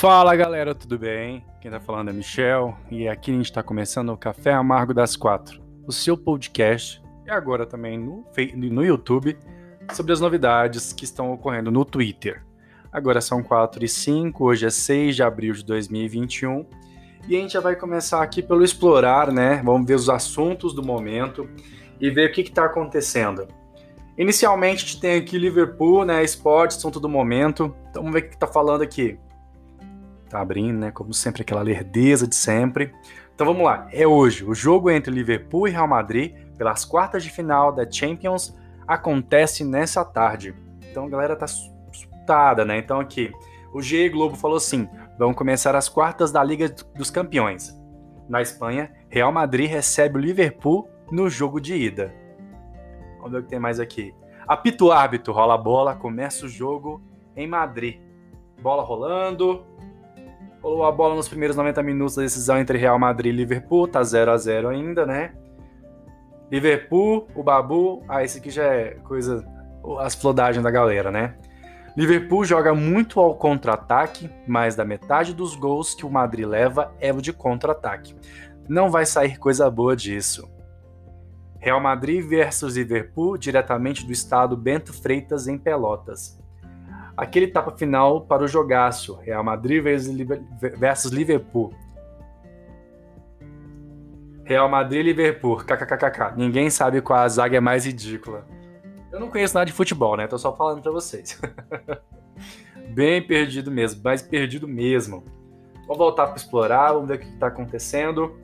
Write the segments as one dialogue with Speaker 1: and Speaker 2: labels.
Speaker 1: Fala galera, tudo bem? Quem tá falando é Michel e aqui a gente tá começando o Café Amargo das Quatro, o seu podcast e agora também no, no YouTube sobre as novidades que estão ocorrendo no Twitter. Agora são 4 e 5, hoje é 6 de abril de 2021 e a gente já vai começar aqui pelo explorar, né? Vamos ver os assuntos do momento e ver o que está acontecendo. Inicialmente a gente tem aqui Liverpool, né? Esporte, assunto do momento. Então vamos ver o que está falando aqui. Tá abrindo, né? Como sempre, aquela lerdeza de sempre. Então vamos lá. É hoje. O jogo entre Liverpool e Real Madrid, pelas quartas de final da Champions, acontece nessa tarde. Então a galera tá assustada, né? Então aqui, o G Globo falou assim: vão começar as quartas da Liga dos Campeões. Na Espanha, Real Madrid recebe o Liverpool no jogo de ida. Vamos ver o que tem mais aqui. Apito árbitro, rola a bola, começa o jogo em Madrid. Bola rolando, Rolou a bola nos primeiros 90 minutos da decisão entre Real Madrid e Liverpool, tá 0 a 0 ainda, né? Liverpool, o Babu, ah, esse aqui já é coisa, as flodagens da galera, né? Liverpool joga muito ao contra-ataque, mais da metade dos gols que o Madrid leva é o de contra-ataque. Não vai sair coisa boa disso. Real Madrid versus Liverpool, diretamente do estado Bento Freitas, em Pelotas aquele etapa final para o jogaço, Real Madrid versus Liverpool. Real Madrid e Liverpool, kkkk. Ninguém sabe qual a zaga é mais ridícula. Eu não conheço nada de futebol, né? Tô só falando para vocês. Bem perdido mesmo, mais perdido mesmo. Vamos voltar para explorar, vamos ver o que está acontecendo.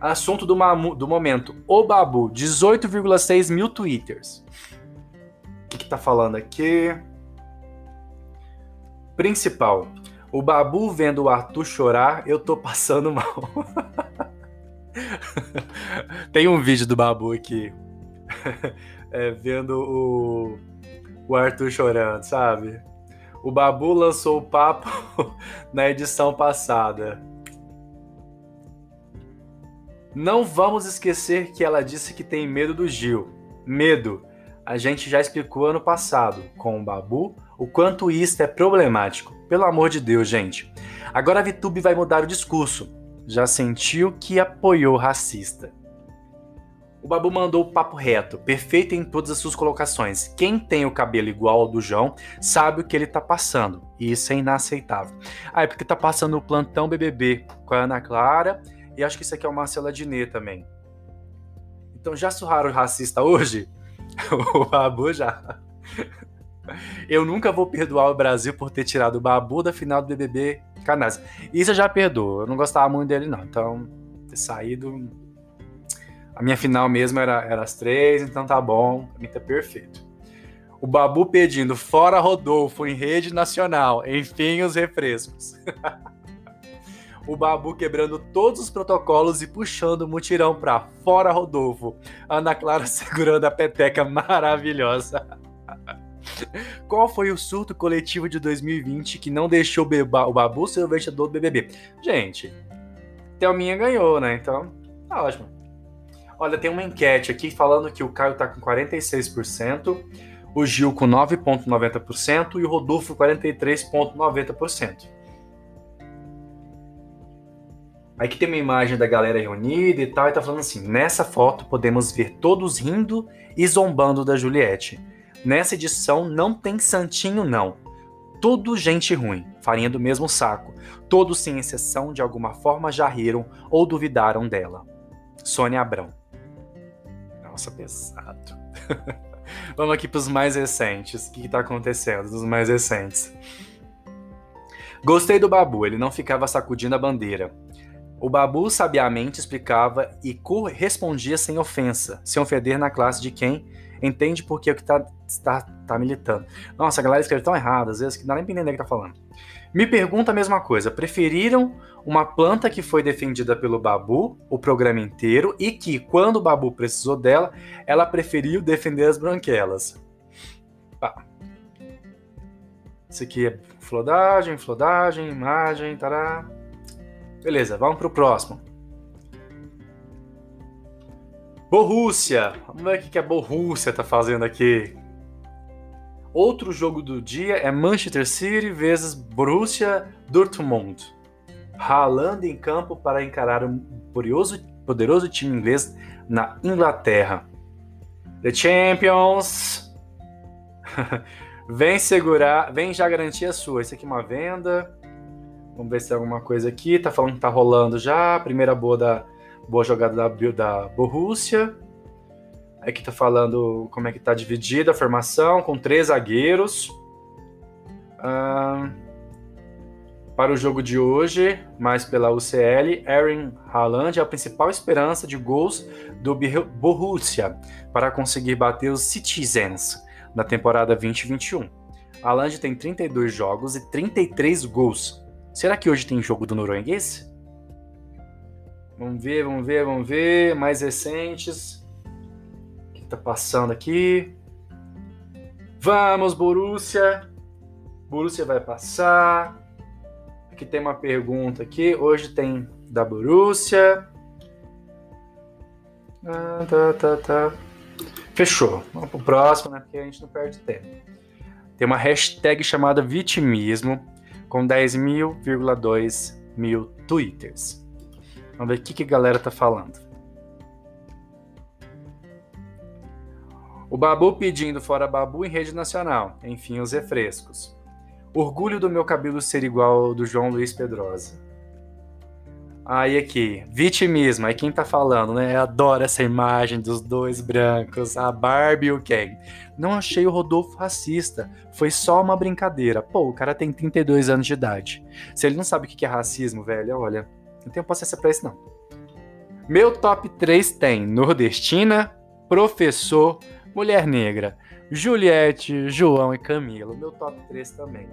Speaker 1: Assunto do, do momento: O Babu, 18,6 mil twitters. O que, está falando aqui? Principal. O Babu vendo o Arthur chorar, eu tô passando mal. Tem um vídeo do Babu aqui. É, vendo o, o Arthur chorando, sabe? O Babu lançou o papo na edição passada. Não vamos esquecer que ela disse que tem medo do Gil. Medo. A gente já explicou ano passado com o Babu o quanto isso é problemático. Pelo amor de Deus, gente. Agora a VTube vai mudar o discurso. Já sentiu que apoiou racista. O Babu mandou o papo reto, perfeito em todas as suas colocações. Quem tem o cabelo igual ao do João sabe o que ele tá passando, e isso é inaceitável. Ah, é porque tá passando o plantão BBB com a Ana Clara, e acho que isso aqui é o Marcelo Adnet também. Então já surraram o racista hoje? o Babu já. Eu nunca vou perdoar o Brasil por ter tirado o Babu da final do BBB Canais. Isso eu já perdoo. Eu não gostava muito dele, não. Então, ter saído. A minha final mesmo era, era as três, então tá bom. Pra mim tá perfeito. O Babu pedindo fora Rodolfo em rede nacional. Enfim, os refrescos. o Babu quebrando todos os protocolos e puxando o mutirão pra fora Rodolfo. Ana Clara segurando a peteca maravilhosa. Qual foi o surto coletivo de 2020 que não deixou o Babu ser o vencedor do BBB? Gente, Thelminha ganhou, né? Então, tá ótimo. Olha, tem uma enquete aqui falando que o Caio tá com 46%, o Gil com 9,90% e o Rodolfo 43,90%. Aí que tem uma imagem da galera reunida e tal, e tá falando assim: nessa foto podemos ver todos rindo e zombando da Juliette. Nessa edição não tem santinho, não. Tudo gente ruim, farinha do mesmo saco. Todos, sem exceção, de alguma forma já riram ou duvidaram dela. Sônia Abrão. Nossa, pesado. Vamos aqui para os mais recentes. O que está acontecendo dos mais recentes? Gostei do Babu, ele não ficava sacudindo a bandeira. O Babu sabiamente explicava e correspondia sem ofensa, sem ofender na classe de quem entende porque é o que tá, tá, tá militando. Nossa, a galera escreve tão errado, às vezes, que não dá nem pra entender o que tá falando. Me pergunta a mesma coisa. Preferiram uma planta que foi defendida pelo Babu o programa inteiro e que, quando o Babu precisou dela, ela preferiu defender as branquelas. Pá. Isso aqui é flodagem, flodagem, imagem, tará. Beleza, vamos pro próximo. Borrússia. Vamos ver o que a Borrússia tá fazendo aqui. Outro jogo do dia é Manchester City versus Borussia Dortmund. Haaland em campo para encarar um poderoso time inglês na Inglaterra. The Champions. vem segurar, vem já garantir a sua. Isso aqui é uma venda. Vamos ver se tem alguma coisa aqui. Tá falando que tá rolando já. Primeira boa da boa jogada da, da Borussia. Aqui tá falando como é que tá dividida a formação, com três zagueiros. Ah, para o jogo de hoje, mais pela UCL, Aaron Haaland é a principal esperança de gols do Borussia para conseguir bater os Citizens na temporada 2021. Haaland tem 32 jogos e 33 gols. Será que hoje tem jogo do norueguês? Vamos ver, vamos ver, vamos ver. Mais recentes tá passando aqui. Vamos, Borussia. Borussia vai passar. Aqui tem uma pergunta aqui. Hoje tem da Borussia. Ah, tá, tá, tá. Fechou. Vamos pro próximo, né? Porque a gente não perde tempo. Tem uma hashtag chamada vitimismo com 10.000,2 mil twitters. Vamos ver o que, que a galera tá falando. O Babu pedindo fora Babu em rede nacional. Enfim, os refrescos. Orgulho do meu cabelo ser igual ao do João Luiz Pedrosa. Aí aqui, vitimismo, aí quem tá falando, né? Adoro essa imagem dos dois brancos, a Barbie e o Ken. Não achei o Rodolfo racista, foi só uma brincadeira. Pô, o cara tem 32 anos de idade. Se ele não sabe o que é racismo, velho, olha, não tenho paciência pra isso não. Meu top 3 tem Nordestina, Professor, Mulher Negra, Juliette, João e Camila. Meu top 3 também.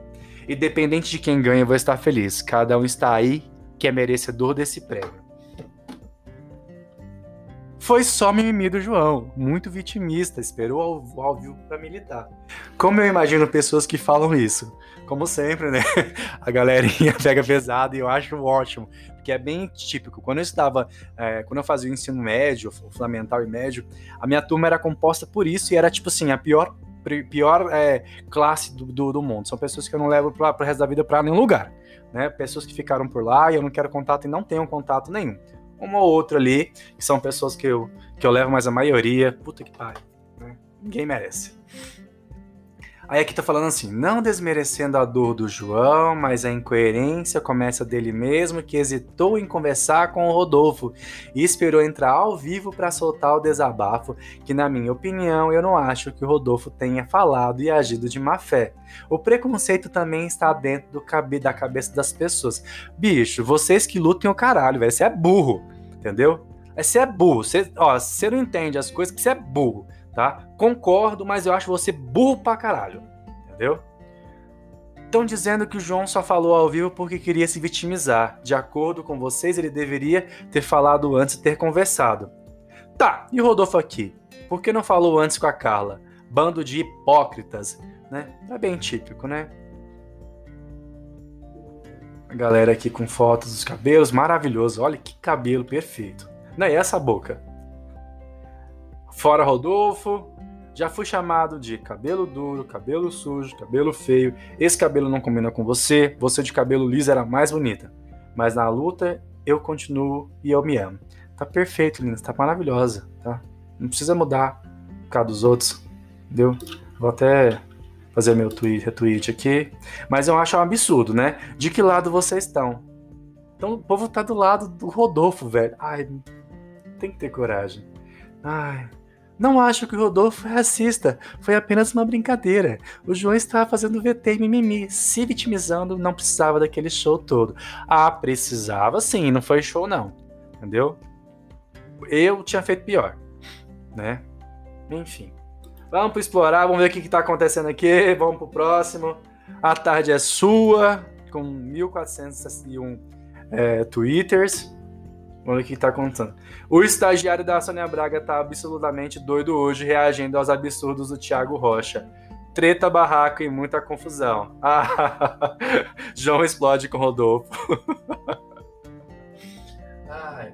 Speaker 1: Independente de quem ganha, eu vou estar feliz. Cada um está aí que é merecedor desse prêmio. Foi só mimimi do João, muito vitimista, esperou ao vivo para militar. Como eu imagino pessoas que falam isso? Como sempre, né? A galerinha pega pesado e eu acho ótimo, porque é bem típico. Quando eu estava, é, quando eu fazia o ensino médio, fundamental e médio, a minha turma era composta por isso e era tipo assim, a pior pior é, classe do, do, do, mundo. São pessoas que eu não levo para o resto da vida para nenhum lugar. Né? Pessoas que ficaram por lá e eu não quero contato e não tenho contato nenhum uma ou outra ali, que são pessoas que eu, que eu levo, mas a maioria, puta que pariu, né? ninguém merece. Aí aqui tá falando assim, não desmerecendo a dor do João, mas a incoerência começa dele mesmo, que hesitou em conversar com o Rodolfo e esperou entrar ao vivo para soltar o desabafo, que na minha opinião eu não acho que o Rodolfo tenha falado e agido de má fé. O preconceito também está dentro do cabe da cabeça das pessoas. Bicho, vocês que lutem o caralho, velho, você é burro, entendeu? Você é burro, você, ó, você não entende as coisas você é burro tá? Concordo, mas eu acho você burro pra caralho, entendeu? Estão dizendo que o João só falou ao vivo porque queria se vitimizar. De acordo com vocês, ele deveria ter falado antes e ter conversado. Tá, e Rodolfo aqui? Por que não falou antes com a Carla? Bando de hipócritas, né? É bem típico, né? A galera aqui com fotos dos cabelos, maravilhoso. Olha que cabelo perfeito. Não, e essa boca? Fora Rodolfo, já fui chamado de cabelo duro, cabelo sujo, cabelo feio. Esse cabelo não combina com você. Você de cabelo liso era mais bonita. Mas na luta eu continuo e eu me amo. Tá perfeito, linda. Tá maravilhosa, tá? Não precisa mudar por causa dos outros, entendeu? Vou até fazer meu tweet, retweet aqui. Mas eu acho um absurdo, né? De que lado vocês estão? Então o povo tá do lado do Rodolfo, velho. Ai, tem que ter coragem. Ai, não acho que o Rodolfo é racista, foi apenas uma brincadeira. O João estava fazendo VT e mimimi, se vitimizando, não precisava daquele show todo. Ah, precisava sim, não foi show não, entendeu? Eu tinha feito pior, né? Enfim. Vamos para explorar, vamos ver o que está acontecendo aqui, vamos para o próximo. A tarde é sua, com 1401 é, twitters. Vamos ver o que está contando. O estagiário da Sônia Braga está absolutamente doido hoje, reagindo aos absurdos do Thiago Rocha. Treta, barraco e muita confusão. Ah, João explode com Rodolfo. Ai.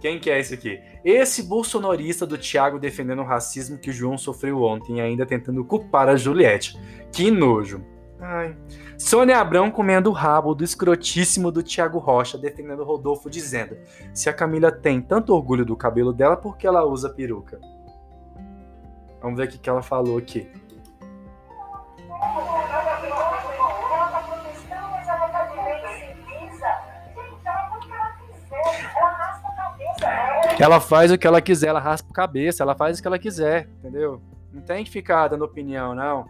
Speaker 1: Quem que é esse aqui? Esse bolsonarista do Thiago defendendo o racismo que o João sofreu ontem e ainda tentando culpar a Juliette. Que nojo. Ai. Sônia Abrão comendo o rabo do escrotíssimo do Thiago Rocha, defendendo Rodolfo, dizendo: se a Camila tem tanto orgulho do cabelo dela, por que ela usa peruca? Vamos ver o que ela falou aqui. Ela faz o que ela quiser, ela raspa a cabeça, ela faz o que ela quiser, entendeu? Não tem que ficar dando opinião, não.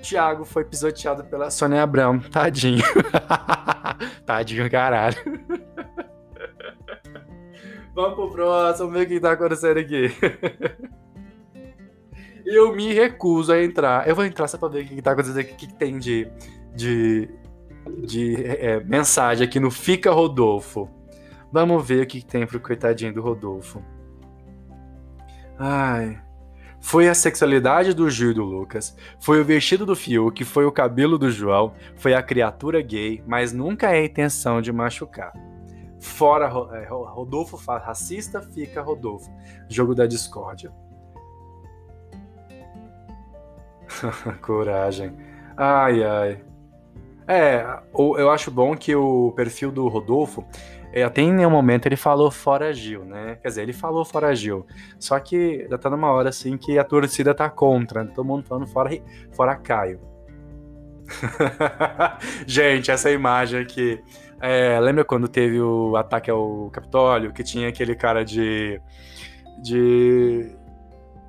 Speaker 1: Tiago foi pisoteado pela Sônia Abrão. Tadinho. Tadinho, caralho. Vamos pro próximo, ver o que tá acontecendo aqui. Eu me recuso a entrar. Eu vou entrar só pra ver o que tá acontecendo aqui, o que tem de, de, de é, mensagem aqui no Fica Rodolfo. Vamos ver o que tem pro coitadinho do Rodolfo. Ai. Foi a sexualidade do Gil e do Lucas, foi o vestido do Fiuk, foi o cabelo do João, foi a criatura gay, mas nunca é a intenção de machucar. Fora é, Rodolfo racista, fica Rodolfo. Jogo da discórdia. Coragem. Ai, ai. É, eu acho bom que o perfil do Rodolfo até em nenhum momento ele falou fora Gil, né? Quer dizer, ele falou fora Gil. Só que já tá numa hora assim que a torcida tá contra, né? todo mundo falando fora, fora Caio. Gente, essa imagem aqui. É, lembra quando teve o ataque ao Capitólio, que tinha aquele cara de. de.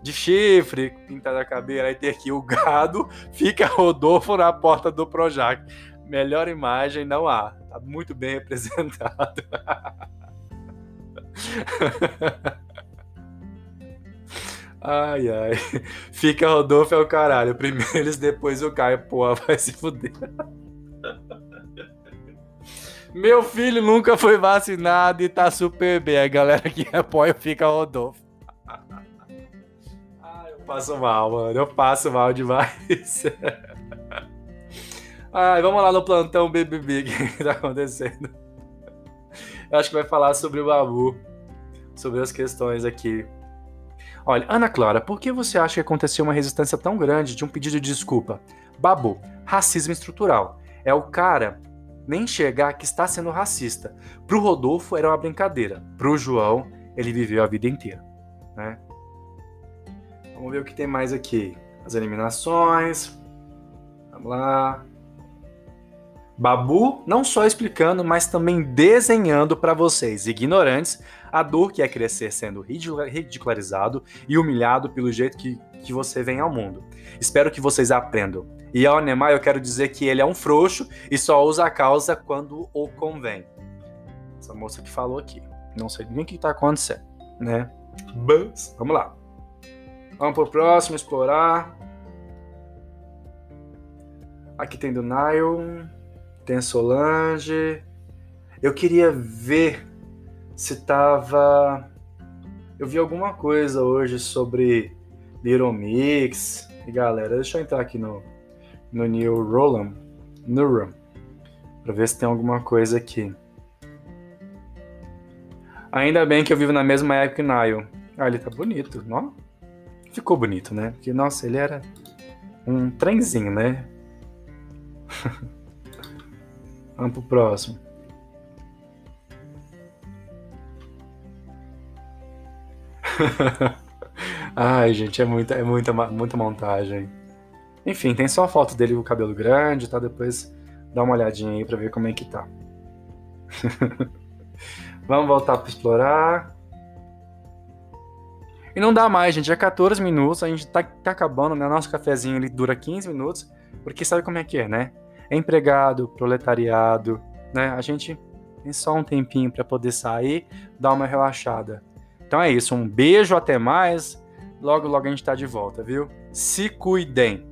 Speaker 1: de chifre pintado a cabeça, aí tem aqui o gado, fica Rodolfo na porta do Projac. Melhor imagem não há. Tá muito bem representado. ai, ai. Fica Rodolfo é o caralho. Primeiro eles, depois o Caio. Pô, vai se fuder. Meu filho nunca foi vacinado e tá super bem. A galera que apoia fica Rodolfo. Ai, eu passo mal, mano. Eu passo mal demais. Ai, vamos lá no plantão BBB, o que tá acontecendo? Eu acho que vai falar sobre o Babu, sobre as questões aqui. Olha, Ana Clara, por que você acha que aconteceu uma resistência tão grande de um pedido de desculpa? Babu, racismo estrutural. É o cara nem chegar que está sendo racista. Pro Rodolfo era uma brincadeira. Pro João, ele viveu a vida inteira. Né? Vamos ver o que tem mais aqui. As eliminações. Vamos lá. Babu não só explicando, mas também desenhando para vocês, ignorantes, a dor que é crescer sendo ridicularizado e humilhado pelo jeito que, que você vem ao mundo. Espero que vocês aprendam. E ao Neymar eu quero dizer que ele é um frouxo e só usa a causa quando o convém. Essa moça que falou aqui. Não sei nem o que está acontecendo, né? Mas, vamos lá. Vamos pro próximo, explorar. Aqui tem do Nile. Tem Solange. Eu queria ver se tava. Eu vi alguma coisa hoje sobre Little Mix. E galera, deixa eu entrar aqui no, no New Roland, Neuron, pra ver se tem alguma coisa aqui. Ainda bem que eu vivo na mesma época que Nile. Ah, ele tá bonito, não? Ficou bonito, né? Porque, nossa, ele era um trenzinho, né? Vamos pro próximo. Ai, gente, é muita, é muita, muita montagem. Enfim, tem só a foto dele com o cabelo grande, tá? Depois dá uma olhadinha aí pra ver como é que tá. Vamos voltar para explorar. E não dá mais, gente. É 14 minutos, a gente tá, tá acabando, né? Nosso cafezinho ele dura 15 minutos, porque sabe como é que é, né? Empregado, proletariado, né? A gente tem só um tempinho para poder sair, dar uma relaxada. Então é isso, um beijo, até mais. Logo, logo a gente tá de volta, viu? Se cuidem!